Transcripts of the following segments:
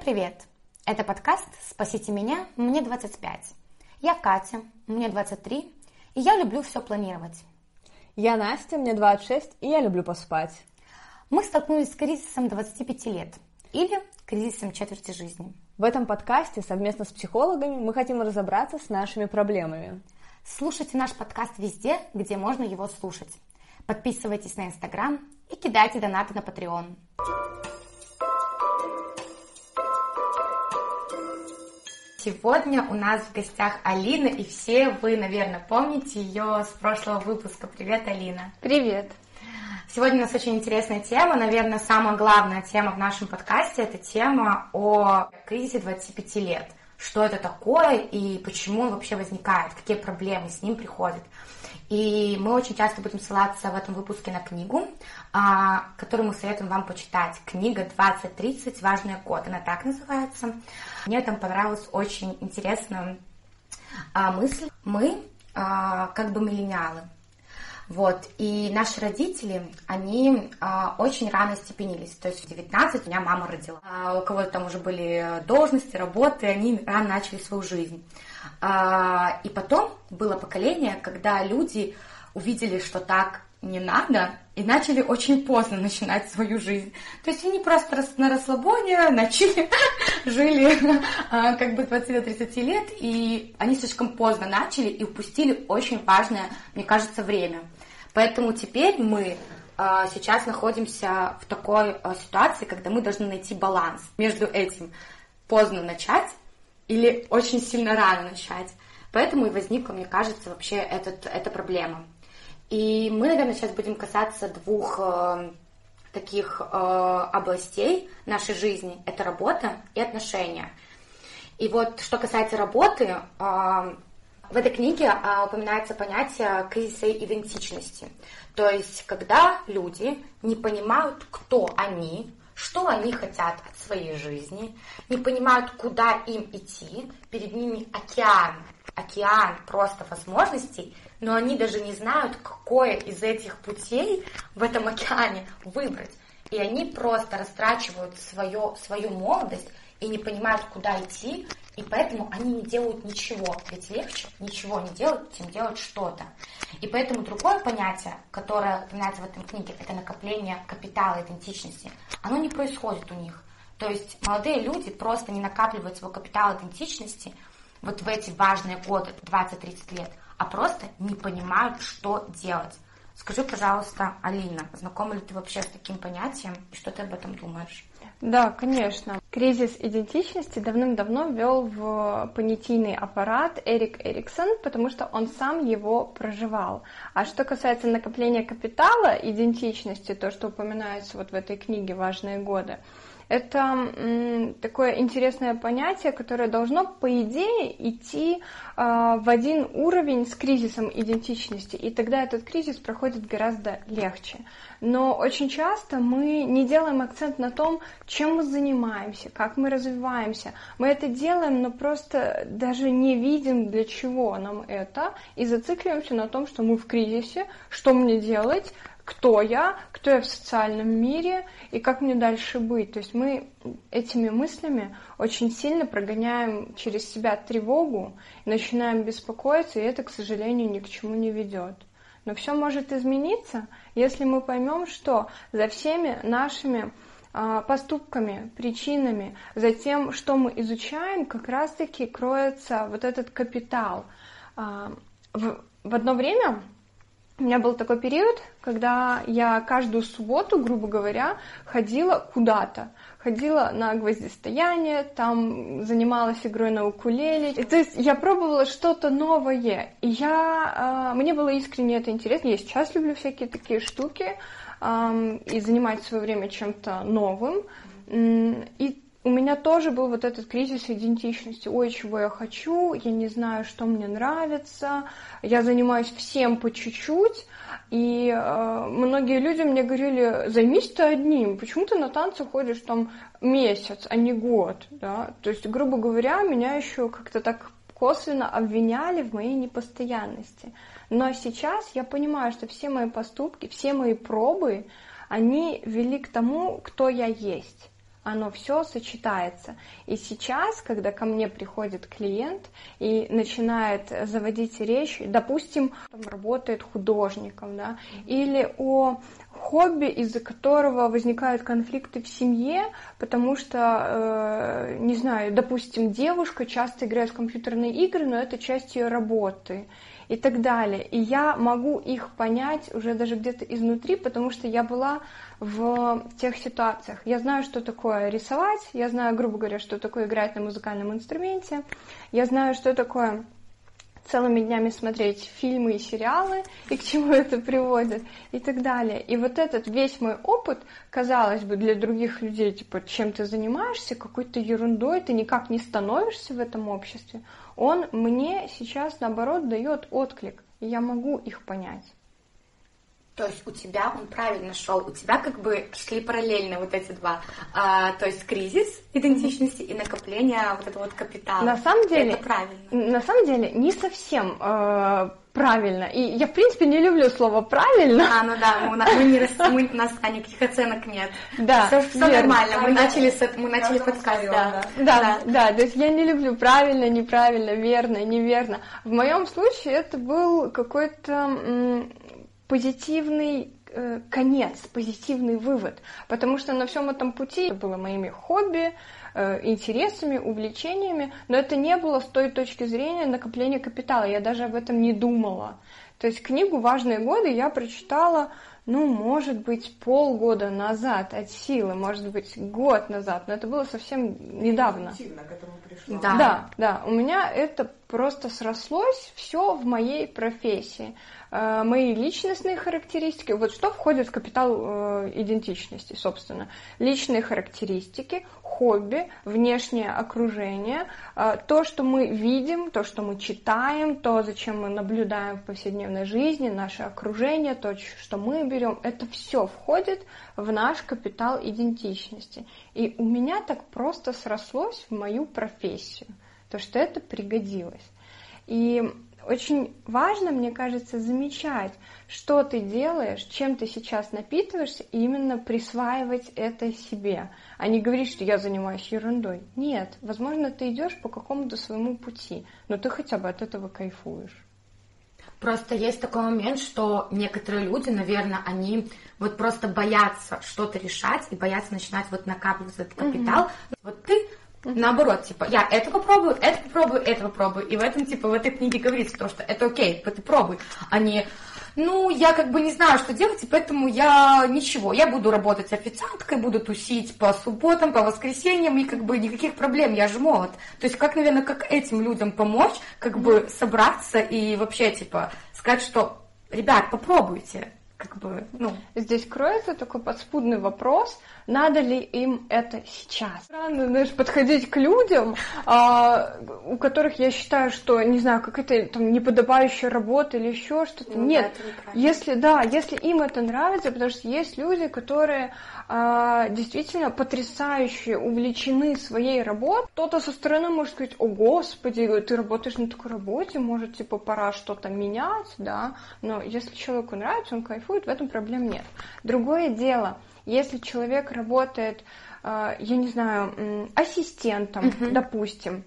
привет! Это подкаст «Спасите меня, мне 25». Я Катя, мне 23, и я люблю все планировать. Я Настя, мне 26, и я люблю поспать. Мы столкнулись с кризисом 25 лет или кризисом четверти жизни. В этом подкасте совместно с психологами мы хотим разобраться с нашими проблемами. Слушайте наш подкаст везде, где можно его слушать. Подписывайтесь на Инстаграм и кидайте донаты на Patreon. Сегодня у нас в гостях Алина, и все вы, наверное, помните ее с прошлого выпуска. Привет, Алина. Привет. Сегодня у нас очень интересная тема, наверное, самая главная тема в нашем подкасте – это тема о кризисе 25 лет. Что это такое и почему он вообще возникает, какие проблемы с ним приходят. И мы очень часто будем ссылаться в этом выпуске на книгу, а, которую мы советуем вам почитать. Книга 2030 «Важный код». Она так называется. Мне там понравилась очень интересная а, мысль. Мы а, как бы миллениалы. Вот, и наши родители, они очень рано степенились, то есть в 19 у меня мама родила. У кого-то там уже были должности, работы, они рано начали свою жизнь. А, и потом было поколение, когда люди увидели, что так не надо, и начали очень поздно начинать свою жизнь. То есть они просто на расслабоне начали, жили а, как бы 20-30 лет, и они слишком поздно начали и упустили очень важное, мне кажется, время. Поэтому теперь мы а, сейчас находимся в такой ситуации, когда мы должны найти баланс между этим поздно начать или очень сильно рано начать. Поэтому и возникла, мне кажется, вообще этот, эта проблема. И мы, наверное, сейчас будем касаться двух э, таких э, областей нашей жизни. Это работа и отношения. И вот что касается работы, э, в этой книге а, упоминается понятие кризиса идентичности. То есть, когда люди не понимают, кто они, что они хотят от своей жизни, не понимают, куда им идти, перед ними океан, океан просто возможностей, но они даже не знают, какое из этих путей в этом океане выбрать. И они просто растрачивают свое, свою молодость и не понимают, куда идти, и поэтому они не делают ничего. Ведь легче ничего не делать, чем делать что-то. И поэтому другое понятие, которое упоминается в этом книге, это накопление капитала идентичности. Оно не происходит у них. То есть молодые люди просто не накапливают свой капитал идентичности вот в эти важные годы, 20-30 лет, а просто не понимают, что делать. Скажи, пожалуйста, Алина, знакома ли ты вообще с таким понятием и что ты об этом думаешь? Да, конечно. Кризис идентичности давным-давно ввел в понятийный аппарат Эрик Эриксон, потому что он сам его проживал. А что касается накопления капитала идентичности, то, что упоминается вот в этой книге «Важные годы», это такое интересное понятие, которое должно, по идее, идти а, в один уровень с кризисом идентичности, и тогда этот кризис проходит гораздо легче. Но очень часто мы не делаем акцент на том, чем мы занимаемся, как мы развиваемся. Мы это делаем, но просто даже не видим, для чего нам это, и зацикливаемся на том, что мы в кризисе, что мне делать, кто я, кто я в социальном мире и как мне дальше быть. То есть мы этими мыслями очень сильно прогоняем через себя тревогу, начинаем беспокоиться, и это, к сожалению, ни к чему не ведет. Но все может измениться, если мы поймем, что за всеми нашими а, поступками, причинами, за тем, что мы изучаем, как раз-таки кроется вот этот капитал. А, в, в одно время у меня был такой период, когда я каждую субботу, грубо говоря, ходила куда-то. Ходила на гвоздистояние, там занималась игрой на укулеле. И, то есть я пробовала что-то новое. И я, э, мне было искренне это интересно. Я сейчас люблю всякие такие штуки э, и занимать свое время чем-то новым. И у меня тоже был вот этот кризис идентичности. Ой, чего я хочу, я не знаю, что мне нравится, я занимаюсь всем по чуть-чуть. И э, многие люди мне говорили, займись ты одним, почему ты на танцы ходишь там месяц, а не год, да? То есть, грубо говоря, меня еще как-то так косвенно обвиняли в моей непостоянности. Но сейчас я понимаю, что все мои поступки, все мои пробы, они вели к тому, кто я есть оно все сочетается. И сейчас, когда ко мне приходит клиент и начинает заводить речь, допустим, там, работает художником, да, или о хобби, из-за которого возникают конфликты в семье, потому что, э, не знаю, допустим, девушка часто играет в компьютерные игры, но это часть ее работы и так далее. И я могу их понять уже даже где-то изнутри, потому что я была в тех ситуациях. Я знаю, что такое рисовать, я знаю, грубо говоря, что такое играть на музыкальном инструменте, я знаю, что такое целыми днями смотреть фильмы и сериалы, и к чему это приводит, и так далее. И вот этот весь мой опыт, казалось бы, для других людей, типа, чем ты занимаешься, какой-то ерундой, ты никак не становишься в этом обществе, он мне сейчас, наоборот, дает отклик, и я могу их понять. То есть у тебя он правильно шел, у тебя как бы шли параллельно вот эти два, а, то есть кризис идентичности и накопление вот этого вот капитала. На самом деле, это правильно. На самом деле не совсем э, правильно. И я в принципе не люблю слово правильно. А, ну да, мы, мы не мы, у нас а, никаких оценок нет. Да. Все, все нормально. Мы начали с мы начали подкаст. Да. Да, да, да. То есть я не люблю правильно, неправильно, верно, неверно. В моем случае это был какой-то позитивный э, конец, позитивный вывод, потому что на всем этом пути это было моими хобби, э, интересами, увлечениями, но это не было с той точки зрения накопления капитала, я даже об этом не думала. То есть книгу «Важные годы» я прочитала, ну, может быть, полгода назад от силы, может быть, год назад, но это было совсем недавно. к этому пришла. Да. да, да, у меня это просто срослось все в моей профессии. Э, мои личностные характеристики. Вот что входит в капитал э, идентичности, собственно. Личные характеристики, хобби, внешнее окружение, э, то, что мы видим, то, что мы читаем, то, зачем мы наблюдаем в повседневной жизни, наше окружение, то, что мы берем, это все входит в наш капитал идентичности. И у меня так просто срослось в мою профессию, то, что это пригодилось. И очень важно, мне кажется, замечать, что ты делаешь, чем ты сейчас напитываешься, и именно присваивать это себе, а не говорить, что я занимаюсь ерундой. Нет, возможно, ты идешь по какому-то своему пути, но ты хотя бы от этого кайфуешь. Просто есть такой момент, что некоторые люди, наверное, они вот просто боятся что-то решать и боятся начинать вот накапливать этот капитал. Mm-hmm. Вот ты Наоборот, типа, я это попробую, это попробую, это попробую. И в этом, типа, в этой книге говорится то, что это окей, типа, ты пробуй, а не, ну, я как бы не знаю, что делать, и поэтому я ничего, я буду работать официанткой, буду тусить по субботам, по воскресеньям, и как бы никаких проблем, я же молод. То есть как, наверное, как этим людям помочь, как бы собраться и вообще, типа, сказать, что, ребят, попробуйте, как бы, ну... Здесь кроется такой подспудный вопрос, надо ли им это сейчас. Странно, знаешь, подходить к людям, а, у которых я считаю, что, не знаю, какая-то там неподобающая работа или еще что-то. Ну, Нет, да, если, да, если им это нравится, потому что есть люди, которые действительно потрясающие, увлечены своей работой. Кто-то со стороны может сказать, о господи, ты работаешь на такой работе, может, типа, пора что-то менять, да, но если человеку нравится, он кайфует, в этом проблем нет. Другое дело, если человек работает, а, я не знаю, ассистентом, допустим,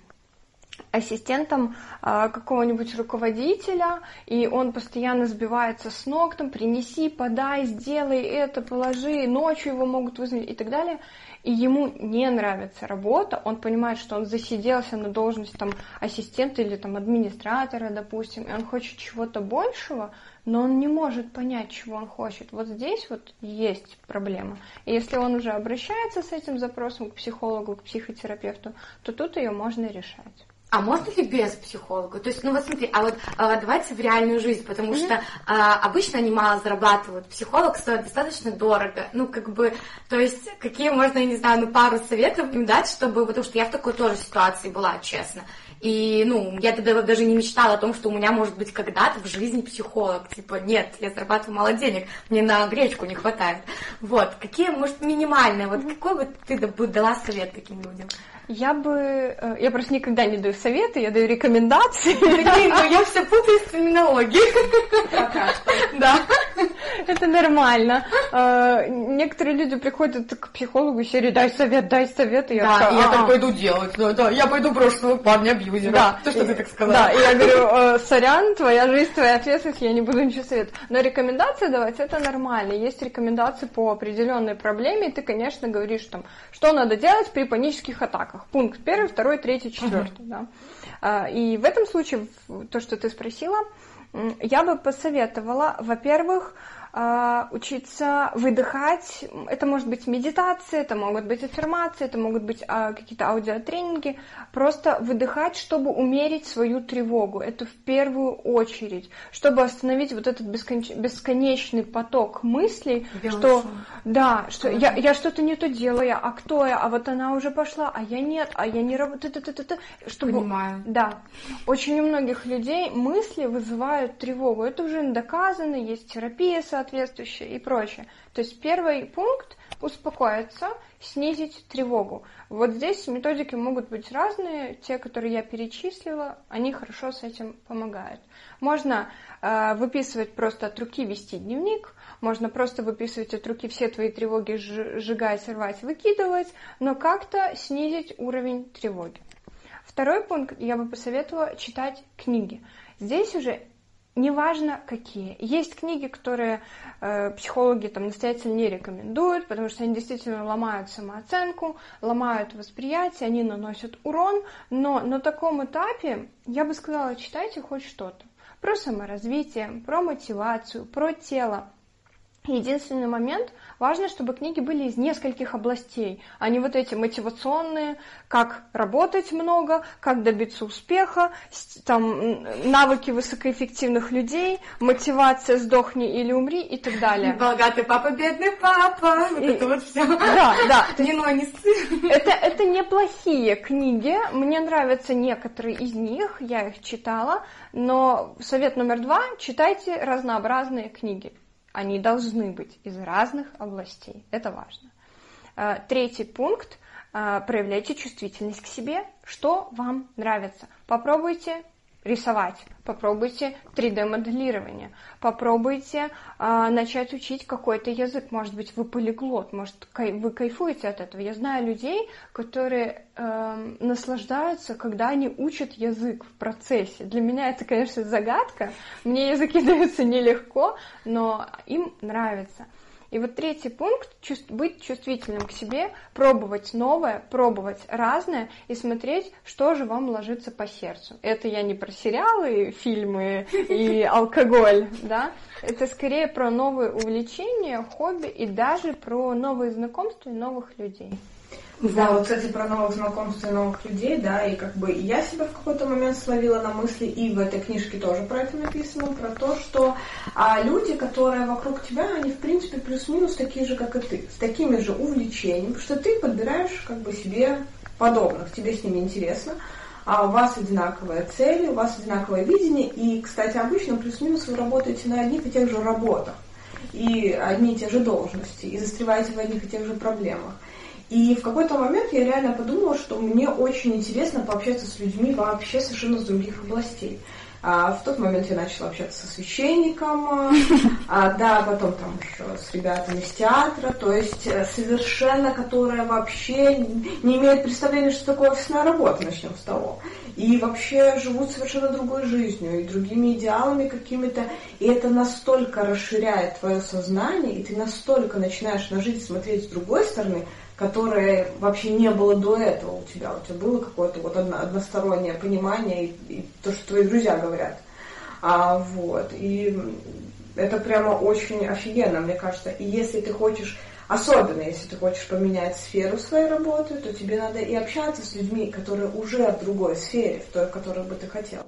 ассистентом э, какого-нибудь руководителя, и он постоянно сбивается с ног, там, принеси, подай, сделай это, положи, ночью его могут вызвать и так далее, и ему не нравится работа, он понимает, что он засиделся на должность там, ассистента или там, администратора, допустим, и он хочет чего-то большего, но он не может понять, чего он хочет. Вот здесь вот есть проблема. И если он уже обращается с этим запросом к психологу, к психотерапевту, то тут ее можно решать. А можно ли без психолога? То есть, ну вот смотри, а вот а, давайте в реальную жизнь, потому mm-hmm. что а, обычно они мало зарабатывают. Психолог стоит достаточно дорого. Ну, как бы, то есть, какие можно, я не знаю, ну, пару советов им дать, чтобы, потому что я в такой тоже ситуации была, честно. И, ну, я тогда даже не мечтала о том, что у меня может быть когда-то в жизни психолог. Типа, нет, я зарабатываю мало денег, мне на гречку не хватает. Вот, какие, может, минимальные, вот какой бы ты дала совет таким людям? Я бы... Э, я просто никогда не даю советы, я даю рекомендации. Ну я все путаю с терминологией. Да. Это нормально. А, некоторые люди приходят к психологу и серии «дай совет, дай совет». И я да, я так пойду делать. Да, да, я пойду брошу парня абьюзера. Да. То, что ты так сказала. Да, и я говорю, «Э, сорян, твоя жизнь, твоя ответственность, я не буду ничего советовать. Но рекомендации давать это нормально. Есть рекомендации по определенной проблеме, и ты, конечно, говоришь там, что надо делать при панических атаках. Пункт первый, второй, третий, четвертый. Да. А, и в этом случае, то, что ты спросила, я бы посоветовала, во-первых, учиться выдыхать. Это может быть медитация, это могут быть аффирмации, это могут быть а, какие-то аудиотренинги. Просто выдыхать, чтобы умерить свою тревогу. Это в первую очередь. Чтобы остановить вот этот бесконеч... бесконечный поток мыслей, Белый что шум. да, что я, я что-то не то делаю, а кто я, а вот она уже пошла, а я нет, а я не работаю. Чтобы... Понимаю. Да. Очень у многих людей мысли вызывают тревогу. Это уже доказано, есть терапия, соответствующее и прочее. То есть первый пункт – успокоиться, снизить тревогу. Вот здесь методики могут быть разные. Те, которые я перечислила, они хорошо с этим помогают. Можно э, выписывать просто от руки, вести дневник, можно просто выписывать от руки все твои тревоги, сжигать, рвать, выкидывать, но как-то снизить уровень тревоги. Второй пункт я бы посоветовала читать книги. Здесь уже неважно какие. Есть книги, которые э, психологи там настоятельно не рекомендуют, потому что они действительно ломают самооценку, ломают восприятие, они наносят урон, но на таком этапе я бы сказала, читайте хоть что-то. Про саморазвитие, про мотивацию, про тело. Единственный момент, важно, чтобы книги были из нескольких областей, а не вот эти мотивационные, как работать много, как добиться успеха, там, навыки высокоэффективных людей, мотивация «сдохни или умри» и так далее. Богатый папа, бедный папа, вот и, это вот все. Да, да. Не но не. Это, это неплохие книги, мне нравятся некоторые из них, я их читала, но совет номер два – читайте разнообразные книги. Они должны быть из разных областей. Это важно. Э, третий пункт. Э, проявляйте чувствительность к себе. Что вам нравится? Попробуйте рисовать, попробуйте 3D-моделирование, попробуйте а, начать учить какой-то язык, может быть, вы полиглот, может, кай, вы кайфуете от этого. Я знаю людей, которые э, наслаждаются, когда они учат язык в процессе. Для меня это, конечно, загадка, мне языки даются нелегко, но им нравится. И вот третий пункт – быть чувствительным к себе, пробовать новое, пробовать разное и смотреть, что же вам ложится по сердцу. Это я не про сериалы, фильмы и алкоголь, да, это скорее про новые увлечения, хобби и даже про новые знакомства и новых людей. Да, вот, кстати, про новых знакомств и новых людей, да, и как бы я себя в какой-то момент словила на мысли, и в этой книжке тоже про это написано, про то, что а, люди, которые вокруг тебя, они, в принципе, плюс-минус такие же, как и ты, с такими же увлечениями, что ты подбираешь как бы себе подобных, тебе с ними интересно, а у вас одинаковые цели, у вас одинаковое видение, и, кстати, обычно плюс-минус вы работаете на одних и тех же работах, и одни и те же должности, и застреваете в одних и тех же проблемах. И в какой-то момент я реально подумала, что мне очень интересно пообщаться с людьми вообще совершенно с других областей. А в тот момент я начала общаться со священником, а, да, потом там еще с ребятами из театра, то есть э, совершенно, которые вообще не имеют представления, что такое офисная работа, начнем с того. И вообще живут совершенно другой жизнью и другими идеалами какими-то. И это настолько расширяет твое сознание, и ты настолько начинаешь на жизнь смотреть с другой стороны, которое вообще не было до этого у тебя. У тебя было какое-то вот одно, одностороннее понимание и, и то, что твои друзья говорят. А, вот. И это прямо очень офигенно, мне кажется. И если ты хочешь, особенно если ты хочешь поменять сферу своей работы, то тебе надо и общаться с людьми, которые уже в другой сфере, в той, в которой бы ты хотела.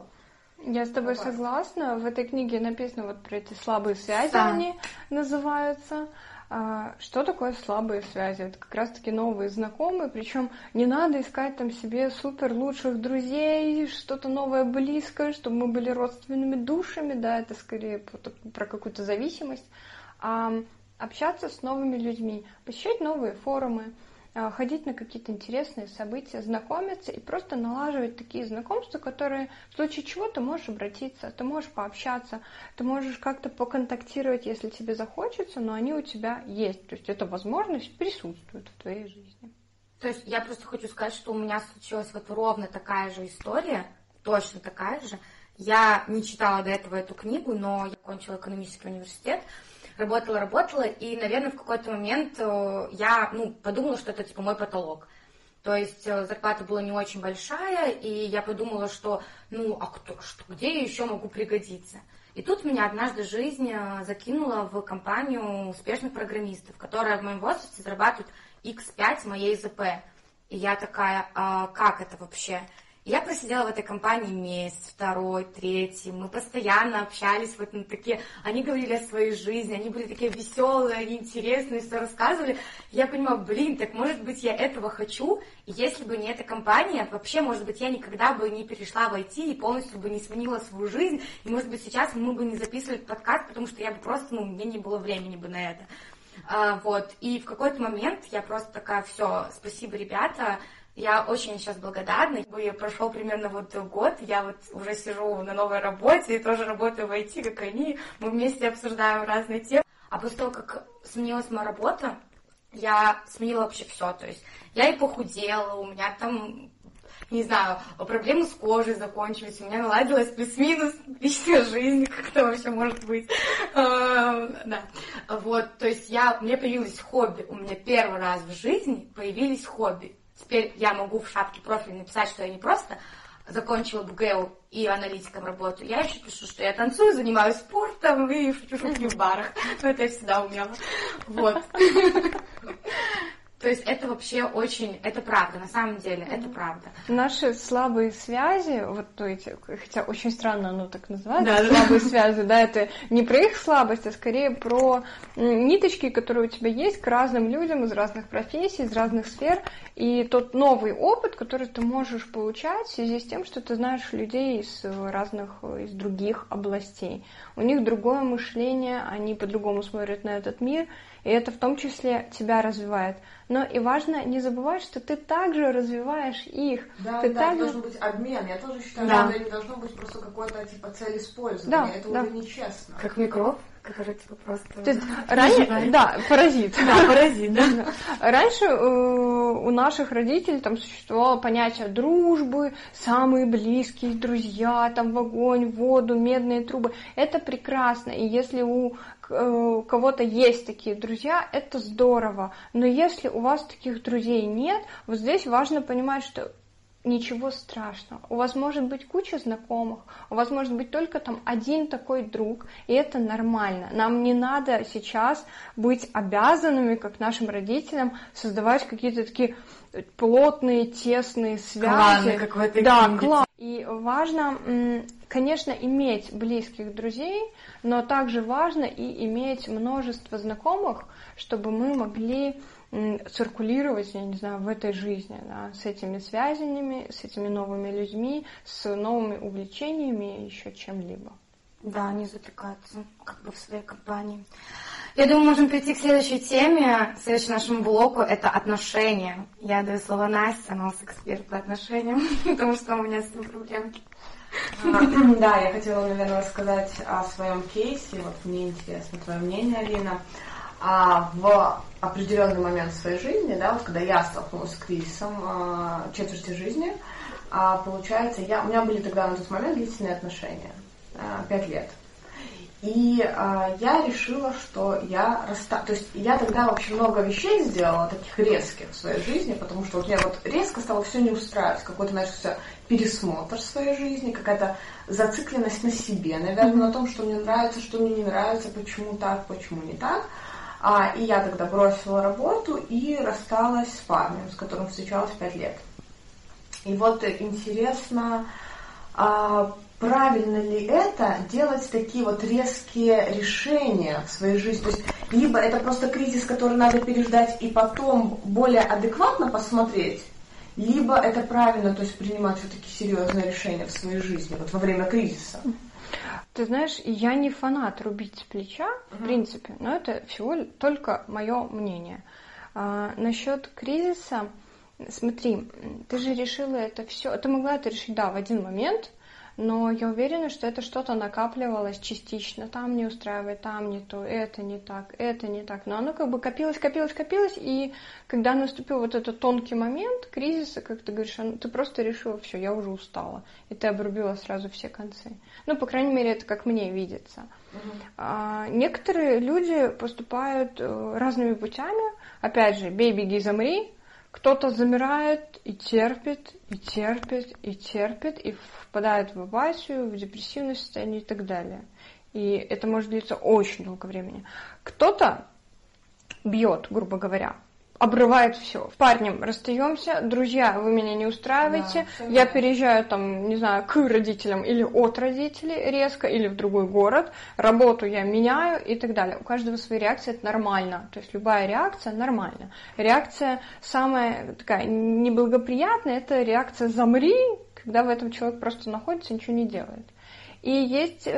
Я с тобой согласна. В этой книге написано вот про эти слабые связи, да. они называются. А, что такое слабые связи? Это как раз-таки новые знакомые, причем не надо искать там себе супер лучших друзей, что-то новое близкое, чтобы мы были родственными душами, да, это скорее про какую-то зависимость. А общаться с новыми людьми, посещать новые форумы, ходить на какие-то интересные события, знакомиться и просто налаживать такие знакомства, которые в случае чего ты можешь обратиться, ты можешь пообщаться, ты можешь как-то поконтактировать, если тебе захочется, но они у тебя есть. То есть эта возможность присутствует в твоей жизни. То есть я просто хочу сказать, что у меня случилась вот ровно такая же история, точно такая же. Я не читала до этого эту книгу, но я кончила экономический университет, работала, работала, и, наверное, в какой-то момент э, я, ну, подумала, что это, типа, мой потолок. То есть э, зарплата была не очень большая, и я подумала, что, ну, а кто, что, где я еще могу пригодиться? И тут меня однажды жизнь э, закинула в компанию успешных программистов, которая в моем возрасте зарабатывает X5 моей ЗП. И я такая, а как это вообще? Я просидела в этой компании месяц, второй, третий. Мы постоянно общались вот на такие... Они говорили о своей жизни, они были такие веселые, они интересные, все рассказывали. Я понимаю, блин, так может быть я этого хочу, и если бы не эта компания, вообще, может быть, я никогда бы не перешла в IT и полностью бы не сменила свою жизнь, и, может быть, сейчас мы бы не записывали подкаст, потому что я бы просто, ну, у меня не было времени бы на это. А, вот, и в какой-то момент я просто такая, все, спасибо, ребята, я очень сейчас благодарна. Прошел примерно вот год, я вот уже сижу на новой работе и тоже работаю в IT, как они. Мы вместе обсуждаем разные темы. А после того, как сменилась моя работа, я сменила вообще все. То есть я и похудела, у меня там не знаю, проблемы с кожей закончились, у меня наладилась плюс-минус личная жизнь, как это вообще может быть. А, да. Вот, то есть я, у меня появилось хобби, у меня первый раз в жизни появились хобби. Теперь я могу в шапке профиля написать, что я не просто закончила БГУ и аналитиком работаю. Я еще пишу, что я танцую, занимаюсь спортом и шучу в барах. Это я всегда умела. Вот. То есть это вообще очень, это правда, на самом деле, это правда. Наши слабые связи, вот то эти, хотя очень странно оно так называется, да, слабые да. связи, да, это не про их слабость, а скорее про ниточки, которые у тебя есть к разным людям из разных профессий, из разных сфер, и тот новый опыт, который ты можешь получать в связи с тем, что ты знаешь людей из разных, из других областей. У них другое мышление, они по-другому смотрят на этот мир, и это в том числе тебя развивает. Но и важно не забывать, что ты также развиваешь их. Да, ты да, также... должен быть обмен. Я тоже считаю, да. что не должно быть просто какой-то типа цель использования. Да, это да. уже нечестно. Как микроб? Же типа просто... То есть, ранее, да, паразит. Да, паразит, да. Раньше э, у наших родителей там существовало понятие дружбы, самые близкие друзья, там в огонь, в воду, медные трубы. Это прекрасно. И если у у кого-то есть такие друзья, это здорово. Но если у вас таких друзей нет, вот здесь важно понимать, что ничего страшного. У вас может быть куча знакомых, у вас может быть только там один такой друг, и это нормально. Нам не надо сейчас быть обязанными, как нашим родителям, создавать какие-то такие плотные, тесные связи. Кланы, да, клан. И важно, конечно, иметь близких друзей, но также важно и иметь множество знакомых, чтобы мы могли циркулировать, я не знаю, в этой жизни, да, с этими связями, с этими новыми людьми, с новыми увлечениями еще чем-либо. Да, не затыкаться как бы в своей компании. Я думаю, можем перейти к следующей теме, к следующему нашему блоку. Это отношения. Я даю слово Насте, она у нас эксперт по отношениям, потому что у меня с этим проблемки. Да, я хотела, наверное, рассказать о своем кейсе. Вот мне интересно твое мнение, Алина. А в определенный момент своей жизни, да, вот когда я столкнулась с кризисом а, четверти жизни, а, получается, я, у меня были тогда на тот момент длительные отношения, а, пять лет. И э, я решила, что я расста... То есть я тогда вообще много вещей сделала, таких резких в своей жизни, потому что вот меня вот резко стало все не устраивать. Какой-то, начался пересмотр своей жизни, какая-то зацикленность на себе, наверное, на том, что мне нравится, что мне не нравится, почему так, почему не так. А, и я тогда бросила работу и рассталась с парнем, с которым встречалась пять лет. И вот интересно, а, правильно ли это делать такие вот резкие решения в своей жизни? То есть либо это просто кризис, который надо переждать и потом более адекватно посмотреть, либо это правильно, то есть принимать все-таки серьезные решения в своей жизни вот во время кризиса. Ты знаешь, я не фанат рубить с плеча, uh-huh. в принципе, но это всего только мое мнение. А, насчет кризиса, смотри, ты же решила это все, ты могла это решить, да, в один момент, но я уверена, что это что-то накапливалось частично. Там не устраивает, там не то, это не так, это не так. Но оно как бы копилось, копилось, копилось, и когда наступил вот этот тонкий момент кризиса, как ты говоришь, ты просто решила, все, я уже устала, и ты обрубила сразу все концы. Ну, по крайней мере, это как мне видится. Uh-huh. А, некоторые люди поступают э, разными путями. Опять же, бей, беги, замри. Кто-то замирает и терпит, и терпит, и терпит, и впадает в апатию, в депрессивное состояние и так далее. И это может длиться очень долго времени. Кто-то бьет, грубо говоря, обрывает все. Парнем расстаемся, друзья, вы меня не устраиваете, да, я переезжаю там, не знаю, к родителям или от родителей резко, или в другой город, работу я меняю и так далее. У каждого свои реакции, это нормально. То есть любая реакция нормальна. Реакция самая такая неблагоприятная, это реакция «замри», когда в этом человек просто находится и ничего не делает. И есть э,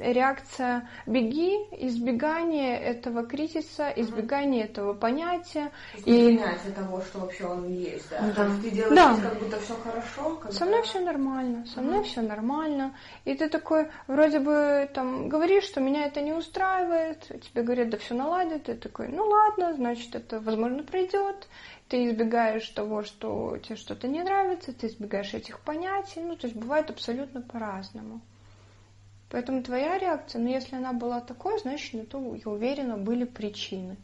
реакция беги, избегание этого кризиса, избегание этого понятия. И принятие того, что вообще он есть, да. да. ты делаешь да. как будто все хорошо. Когда... Со мной все нормально, со мной все нормально. И ты такой, вроде бы там говоришь, что меня это не устраивает, тебе говорят, да все наладит, ты такой, ну ладно, значит это возможно пройдет. Ты избегаешь того, что тебе что-то не нравится, ты избегаешь этих понятий. Ну, то есть бывает абсолютно по-разному. Поэтому твоя реакция, ну если она была такой, значит, на то, я уверена, были причины.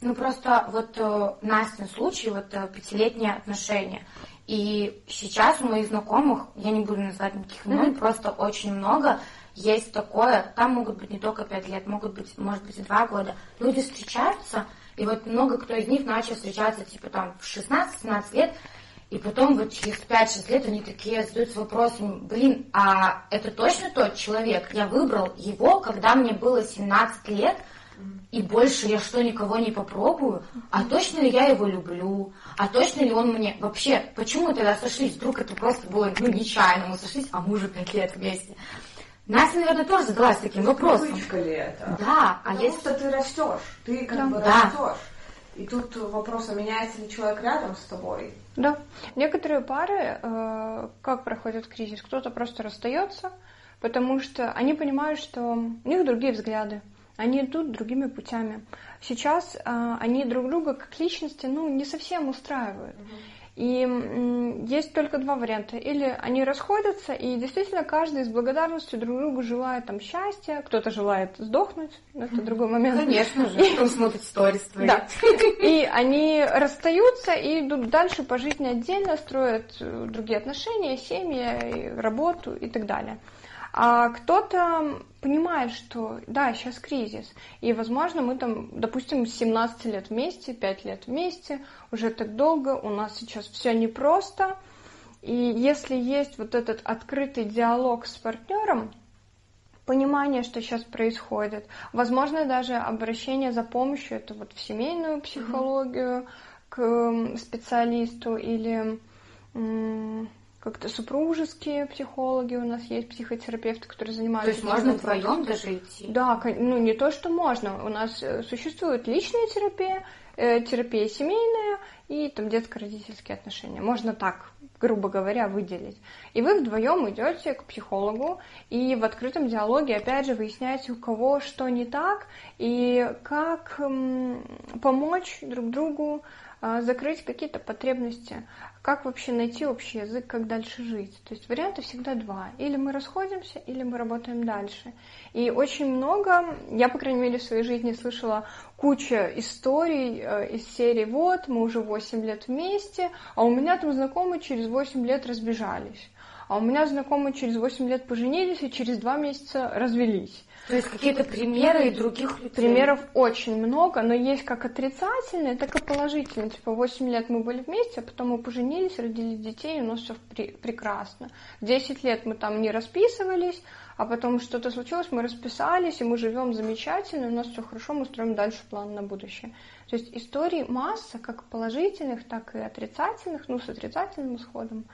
Ну просто вот э, Настин случай, вот э, пятилетние отношения. И сейчас у моих знакомых, я не буду называть никаких имен, mm-hmm. просто очень много есть такое, там могут быть не только пять лет, могут быть, может быть, и два года. Люди встречаются, и вот много кто из них начал встречаться, типа там в 16-17 лет, и потом вот через 5-6 лет они такие задаются вопросом, блин, а это точно тот человек? Я выбрал его, когда мне было 17 лет, и больше я что, никого не попробую? А точно ли я его люблю? А точно ли он мне... Вообще, почему мы тогда сошлись? Вдруг это просто было, ну, нечаянно мы сошлись, а мы уже 5 лет вместе. Настя, наверное, тоже задалась таким вопросом. Привычка ли это? Да. А Потому есть... что ты растешь, ты как да. бы растешь. И тут вопрос, а меняется ли человек рядом с тобой? Да. Некоторые пары, э, как проходят кризис, кто-то просто расстается, потому что они понимают, что у них другие взгляды, они идут другими путями. Сейчас э, они друг друга как личности ну, не совсем устраивают. Угу. И есть только два варианта. Или они расходятся, и действительно каждый с благодарностью друг другу желает там счастья, кто-то желает сдохнуть, это другой момент. Конечно же, кто смотрит сторис твои. Да. И они расстаются и идут дальше по жизни отдельно, строят э, другие отношения, семьи, работу и так далее. А кто-то понимает, что да, сейчас кризис, и, возможно, мы там, допустим, 17 лет вместе, 5 лет вместе, уже так долго, у нас сейчас все непросто, и если есть вот этот открытый диалог с партнером, понимание, что сейчас происходит, возможно, даже обращение за помощью, это вот в семейную психологию, mm-hmm. к специалисту или как-то супружеские психологи у нас есть, психотерапевты, которые занимаются... То есть можно вдвоем даже идти? Да, ну не то, что можно. У нас э, существует личная терапия, э, терапия семейная и там детско-родительские отношения. Можно так, грубо говоря, выделить. И вы вдвоем идете к психологу, и в открытом диалоге, опять же, выясняете, у кого что не так, и как м, помочь друг другу закрыть какие-то потребности, как вообще найти общий язык, как дальше жить. То есть варианты всегда два. Или мы расходимся, или мы работаем дальше. И очень много, я, по крайней мере, в своей жизни слышала куча историй э, из серии «Вот, мы уже 8 лет вместе, а у меня там знакомые через 8 лет разбежались». А у меня знакомые через 8 лет поженились и через 2 месяца развелись. То есть какие-то примеры и других людей? Примеров очень много, но есть как отрицательные, так и положительные. Типа 8 лет мы были вместе, а потом мы поженились, родили детей, и у нас все прекрасно. 10 лет мы там не расписывались, а потом что-то случилось, мы расписались, и мы живем замечательно, у нас все хорошо, мы строим дальше план на будущее. То есть историй масса, как положительных, так и отрицательных, ну, с отрицательным исходом.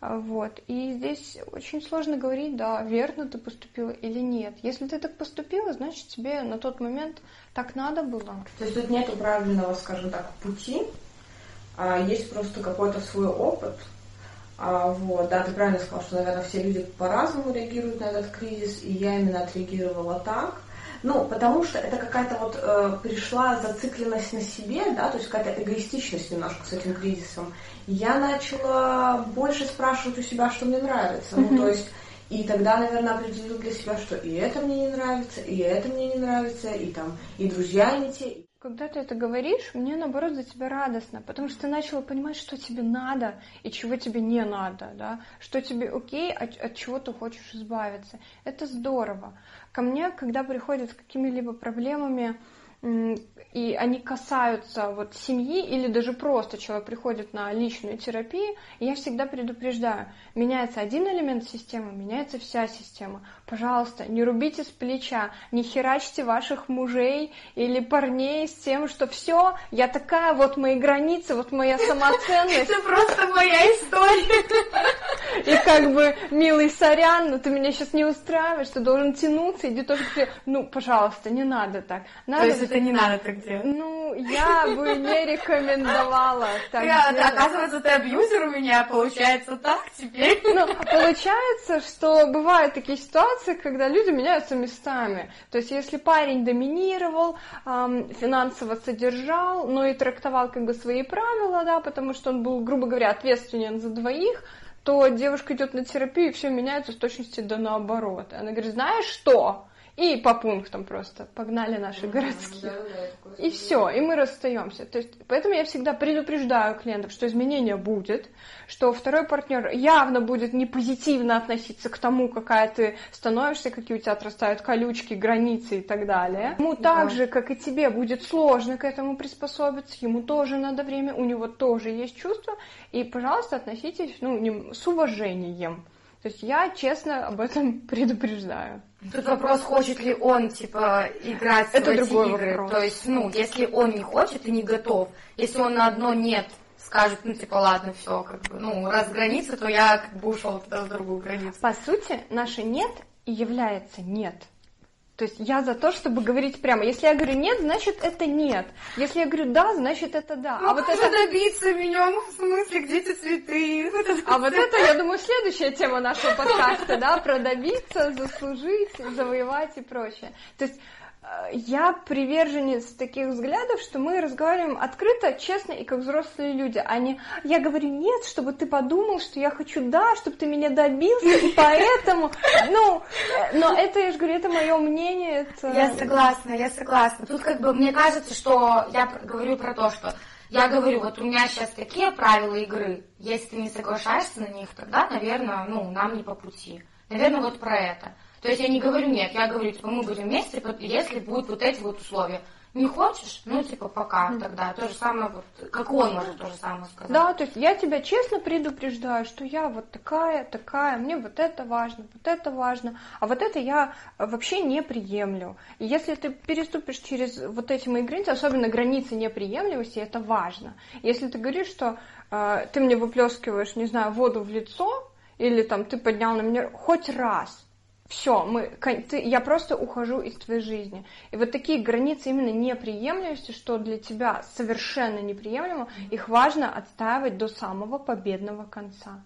А, Вот. И здесь очень сложно говорить, да, верно ты поступила или нет. Если ты так поступила, значит тебе на тот момент так надо было. То есть тут нету правильного, скажем так, пути, а есть просто какой-то свой опыт. А, вот, да, ты правильно сказал, что, наверное, все люди по-разному реагируют на этот кризис, и я именно отреагировала так. Ну, потому что это какая-то вот э, пришла зацикленность на себе, да, то есть какая-то эгоистичность немножко с этим кризисом. Я начала больше спрашивать у себя, что мне нравится. Ну, то есть и тогда, наверное, определю для себя, что и это мне не нравится, и это мне не нравится, и там, и друзья не те. Когда ты это говоришь, мне наоборот за тебя радостно, потому что ты начала понимать, что тебе надо и чего тебе не надо, да, что тебе окей, от, от чего ты хочешь избавиться. Это здорово. Ко мне, когда приходят с какими-либо проблемами, и они касаются вот семьи или даже просто человек приходит на личную терапию, я всегда предупреждаю, меняется один элемент системы, меняется вся система. Пожалуйста, не рубите с плеча, не херачьте ваших мужей или парней с тем, что все, я такая, вот мои границы, вот моя самоценность. Это просто моя история. И как бы, милый сорян, но ты меня сейчас не устраиваешь, ты должен тянуться, иди тоже к тебе. Ну, пожалуйста, не надо так. Надо... Это не надо так делать. Ну, я бы не рекомендовала так делать. оказывается, ты абьюзер у меня, получается так теперь. Ну, получается, что бывают такие ситуации, когда люди меняются местами. То есть, если парень доминировал, финансово содержал, но и трактовал как бы свои правила, да, потому что он был, грубо говоря, ответственен за двоих, то девушка идет на терапию, и все меняется с точностью до наоборот. Она говорит, знаешь что? И по пунктам просто погнали наши городские. И все, и мы расстаемся. То есть, поэтому я всегда предупреждаю клиентов, что изменение будет, что второй партнер явно будет не позитивно относиться к тому, какая ты становишься, какие у тебя отрастают колючки, границы и так далее. Ему так же, как и тебе, будет сложно к этому приспособиться, ему тоже надо время, у него тоже есть чувства, и, пожалуйста, относитесь ну, с уважением. То есть я честно об этом предупреждаю. Тут вопрос, хочет ли он, типа, играть Это в эти игры. вопрос. То есть, ну, если он не хочет и не готов, если он на одно нет скажет, ну, типа, ладно, все, как бы, ну, раз граница, то я как бы ушел тогда в другую границу. По сути, наше нет и является нет. То есть я за то, чтобы говорить прямо. Если я говорю нет, значит это нет. Если я говорю да, значит это да. Ну, А вот это, добиться меня, ну, в смысле, где эти цветы? А вот это, я думаю, следующая тема нашего подкаста, да, про добиться, заслужить, завоевать и прочее. То есть я приверженец таких взглядов, что мы разговариваем открыто, честно и как взрослые люди, а не я говорю нет, чтобы ты подумал, что я хочу да, чтобы ты меня добился, и поэтому, ну, э, но это, я же говорю, это мое мнение, это... Я согласна, я согласна. Тут как бы мне кажется, что я говорю про то, что я говорю, вот у меня сейчас такие правила игры. Если ты не соглашаешься на них, тогда, наверное, ну, нам не по пути. Наверное, вот про это. То есть я не говорю нет, я говорю, типа, мы будем вместе, если будут вот эти вот условия. Не хочешь? Ну, типа, пока тогда. То же самое, вот, как он может то же самое сказать. Да, то есть я тебя честно предупреждаю, что я вот такая, такая, мне вот это важно, вот это важно, а вот это я вообще не приемлю. И если ты переступишь через вот эти мои границы, особенно границы неприемлемости, это важно. Если ты говоришь, что э, ты мне выплескиваешь, не знаю, воду в лицо, или там ты поднял на меня хоть раз, все, мы, ты- я просто ухожу из твоей жизни. И вот такие границы именно неприемлемости, что для тебя совершенно неприемлемо, их важно отстаивать до самого победного конца.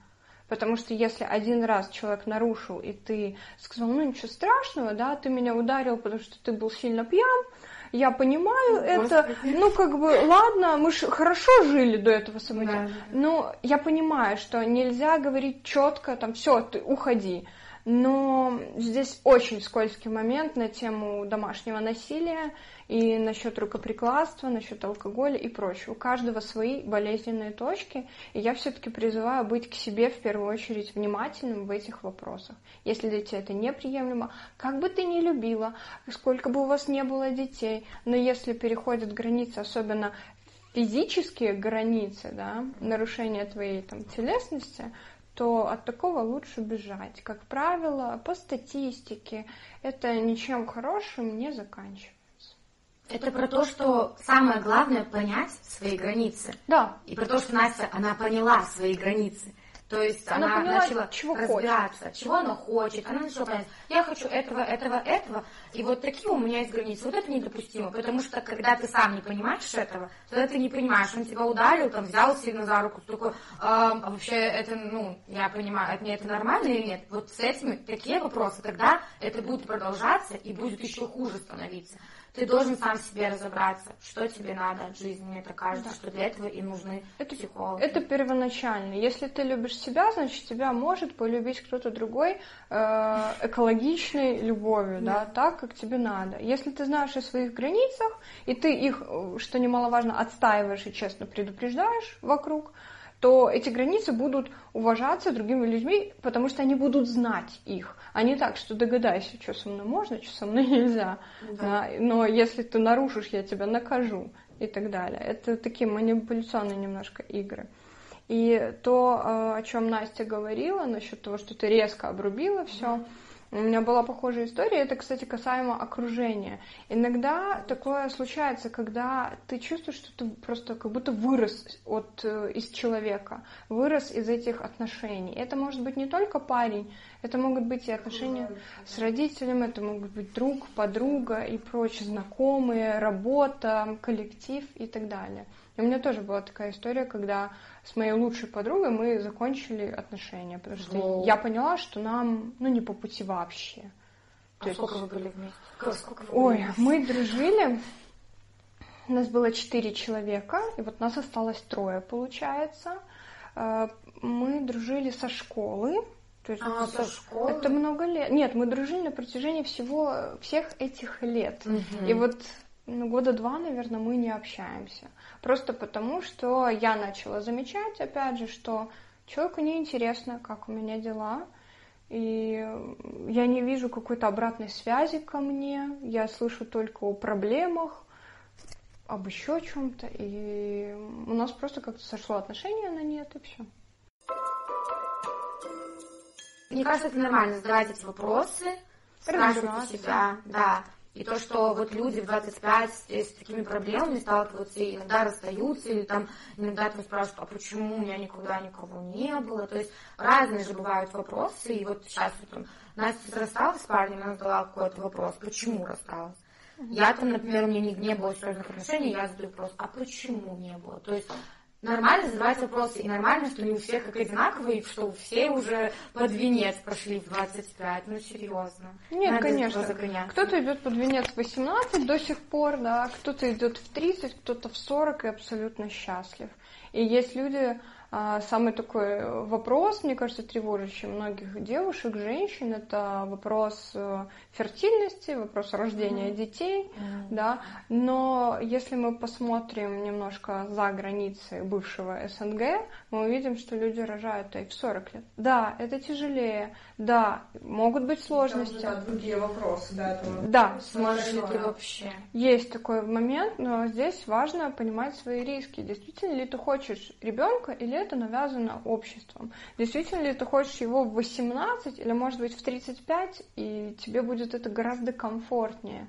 Потому что если один раз человек нарушил, и ты сказал, ну ничего страшного, да, ты меня ударил, потому что ты был сильно пьян, я понимаю это, ну как бы, ладно, мы же хорошо жили до этого события, да. но я понимаю, что нельзя говорить четко, там, все, ты уходи. Но здесь очень скользкий момент на тему домашнего насилия и насчет рукоприкладства, насчет алкоголя и прочего. У каждого свои болезненные точки, и я все-таки призываю быть к себе в первую очередь внимательным в этих вопросах. Если для тебя это неприемлемо, как бы ты ни любила, сколько бы у вас не было детей, но если переходят границы, особенно физические границы, да, нарушение твоей там телесности, то от такого лучше бежать. Как правило, по статистике это ничем хорошим не заканчивается. Это про то, что самое главное понять свои границы. Да, И про то, что Настя, она поняла свои границы. То есть она, она, поняла, начала чего разбираться, хочет. чего она хочет. Она начала понять, я хочу этого, этого, этого, и вот такие у меня есть границы. Вот это недопустимо, потому что когда ты сам не понимаешь этого, тогда ты не понимаешь, он тебя ударил, там, взял сильно за руку, такой, а вообще это, ну, я понимаю, мне это нормально или нет? Вот с этими такие вопросы, тогда это будет продолжаться и будет еще хуже становиться. Ты должен сам себе разобраться, что тебе надо от жизни. Мне так кажется, да. что для этого и нужны это, психологи. Это первоначально. Если ты любишь себя, значит тебя может полюбить кто-то другой э, экологичной любовью, да. да, так, как тебе надо. Если ты знаешь о своих границах, и ты их, э, что немаловажно, отстаиваешь и честно предупреждаешь вокруг, то эти границы будут уважаться другими людьми, потому что они будут знать их. А не так, что догадайся, что со мной можно, что со мной нельзя. Да. Но если ты нарушишь, я тебя накажу и так далее. Это такие манипуляционные немножко игры. И то, э, о чем Настя говорила, насчет того, что ты резко обрубила все, mm-hmm у меня была похожая история, это, кстати, касаемо окружения. Иногда такое случается, когда ты чувствуешь, что ты просто как будто вырос от, э, из человека, вырос из этих отношений. Это может быть не только парень, это могут быть и отношения с родителем, это могут быть друг, подруга и прочие знакомые, работа, коллектив и так далее. И у меня тоже была такая история, когда с моей лучшей подругой мы закончили отношения, потому что Воу. я поняла, что нам, ну, не по пути вообще. А То сколько есть... вы были вместе? Сколько вы Ой, мы дружили. У нас было четыре человека, и вот нас осталось трое, получается. Э, мы дружили со школы. То есть а, со школы? Это много лет. Нет, мы дружили на протяжении всего всех этих лет. Угу. И вот ну, года два, наверное, мы не общаемся. Просто потому, что я начала замечать, опять же, что человеку неинтересно, как у меня дела, и я не вижу какой-то обратной связи ко мне, я слышу только о проблемах, об еще чем-то, и у нас просто как-то сошло отношение на нет, и все. Мне кажется, это нормально задавать эти вопросы, спрашивать себя, да. И то, что вот люди в 25 с такими проблемами сталкиваются и иногда расстаются, или там иногда там спрашивают, а почему у меня никогда никого не было. То есть разные же бывают вопросы. И вот сейчас вот Настя рассталась с парнем, она задала какой-то вопрос, почему рассталась. Я там, например, у меня не, не было серьезных отношений, я задаю вопрос, а почему не было? То есть нормально задавать вопросы, и нормально, что не у всех как одинаковые, что все уже под венец пошли в 25, ну серьезно. Нет, Надо конечно. Кто-то идет под венец в 18 до сих пор, да, кто-то идет в 30, кто-то в 40 и абсолютно счастлив. И есть люди, а, самый такой вопрос, мне кажется, тревожащий многих девушек, женщин, это вопрос э, фертильности, вопрос рождения mm-hmm. детей, mm-hmm. да. Но если мы посмотрим немножко за границы бывшего СНГ, мы увидим, что люди рожают и в 40 лет. Да, это тяжелее, да, могут быть сложности. Там, да, другие вопросы, да. Это да. Сможешь ли ты вообще? Есть такой момент, но здесь важно понимать свои риски. Действительно ли ты хочешь ребенка или это навязано обществом. Действительно ли ты хочешь его в 18 или, может быть, в 35, и тебе будет это гораздо комфортнее?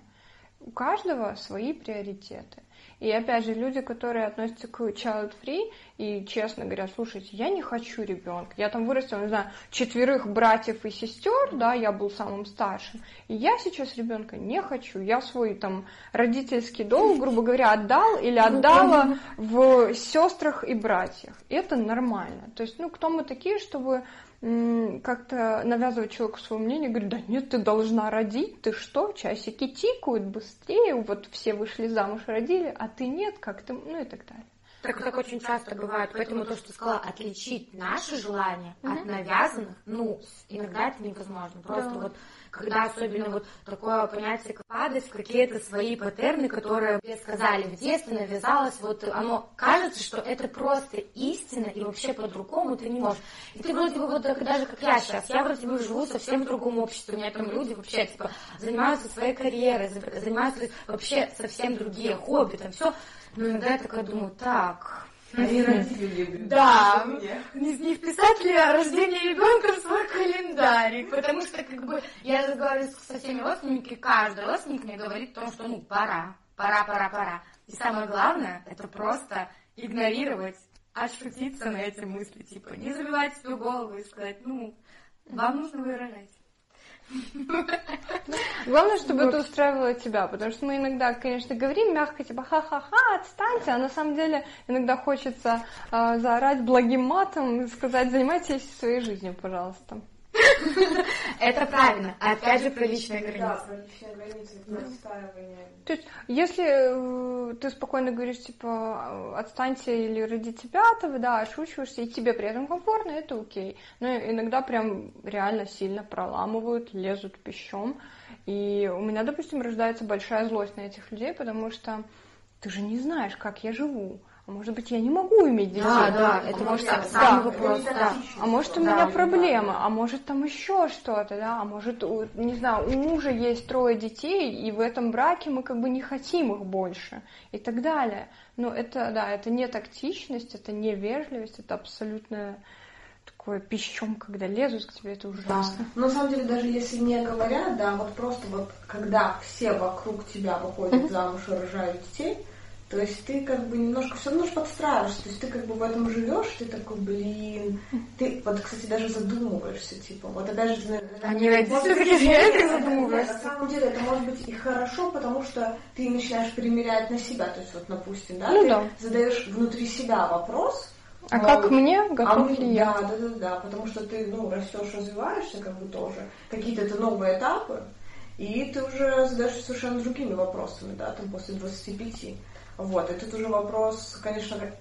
У каждого свои приоритеты. И опять же, люди, которые относятся к child-free и честно говорят, слушайте, я не хочу ребенка. Я там вырастила, не знаю, четверых братьев и сестер, да, я был самым старшим. И я сейчас ребенка не хочу. Я свой там родительский долг, грубо говоря, отдал или отдала в сестрах и братьях. И это нормально. То есть, ну, кто мы такие, чтобы как-то навязывать человеку свое мнение, говорит, да нет, ты должна родить, ты что, часики тикают быстрее, вот все вышли замуж, родили, а ты нет, как ты, ну и так далее. Так, так очень часто бывает, поэтому то, что сказала, отличить наши желания mm-hmm. от навязанных, ну, иногда это невозможно. Просто да. вот когда особенно вот такое понятие, падать в какие-то свои паттерны, которые тебе сказали в детстве, навязалось, вот оно кажется, что это просто истина, и вообще по-другому ты не можешь. И ты вроде бы вот даже как я сейчас, я вроде бы живу совсем в другом обществе, у меня там люди вообще типа занимаются своей карьерой, занимаются вообще совсем другие хобби, там все. Но иногда я такая думаю, так, родители Да, не, не вписать ли рождение ребенка в свой календарик, потому что как бы я разговариваю со всеми родственниками, каждый родственник мне говорит о том, что ну пора, пора, пора, пора. И самое главное, это просто игнорировать отшутиться на эти мысли, типа, не забивать себе голову и сказать, ну, вам нужно выражать. Главное, чтобы это устраивало тебя, потому что мы иногда, конечно, говорим мягко, типа, ха-ха-ха, отстаньте, а на самом деле иногда хочется э, заорать благим матом и сказать, занимайтесь своей жизнью, пожалуйста. Это правильно. Опять же, про личные границы. Да, про личные границы, про отстаивание. То есть, если э, ты спокойно говоришь, типа, отстаньте или ради тебя, то да, отшучиваешься, и тебе при этом комфортно, это окей. Но иногда прям реально сильно проламывают, лезут пищом. И у меня, допустим, рождается большая злость на этих людей, потому что ты же не знаешь, как я живу а может быть, я не могу иметь детей. Да, да, это может быть самый вопрос, да. А может, у Да, меня да. проблема, а может, там еще что-то, да, а может, у- не знаю, у мужа есть трое детей, и в этом браке мы как бы не хотим их больше, и так далее. Но это, да, это не тактичность, это не вежливость, это абсолютно такое пищом, когда лезут к тебе, это ужасно. Но на самом деле, даже если не говорят, да, вот просто вот когда все вокруг тебя выходят замуж и рожают детей, то есть ты как бы немножко все равно же подстраиваешься, то есть ты как бы в этом живешь, ты такой, блин, ты вот, кстати, даже задумываешься, типа, вот А не родители может быть, такие, я так нет, задумываешься. На самом деле это может быть и хорошо, потому что ты начинаешь примерять на себя, то есть вот, допустим, да, Ну ты да. задаешь внутри себя вопрос, А мол, как мне, а готов мы- ли я? Да, да, да, да, потому что ты, ну, растешь, развиваешься, как бы тоже. Какие-то это новые этапы, и ты уже задаешься совершенно другими вопросами, да, там после 25. Вот, и тут уже вопрос, конечно, как-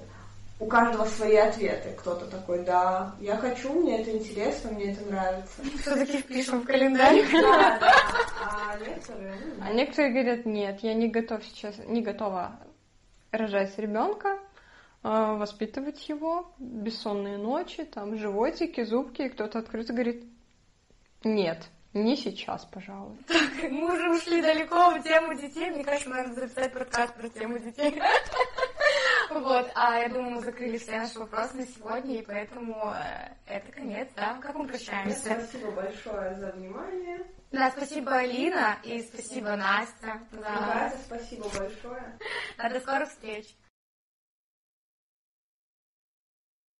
у каждого свои ответы. Кто-то такой, да, я хочу, мне это интересно, мне это нравится. Все-таки впишем в календарь. Да, да. А некоторые, ну, А некоторые говорят, нет, я не готов сейчас, не готова рожать ребенка, э, воспитывать его, бессонные ночи, там, животики, зубки, и кто-то открыто говорит, нет, не сейчас, пожалуй. Мы уже ушли далеко в тему детей. Мне кажется, надо записать подкаст про тему детей. Вот, а я думаю, мы закрыли все наши вопросы на сегодня, и поэтому э, это конец, да? Как мы прощаемся? Спасибо большое за внимание. Да, спасибо, Алина, и спасибо, Настя. Катя, спасибо большое. Да, До скорых встреч.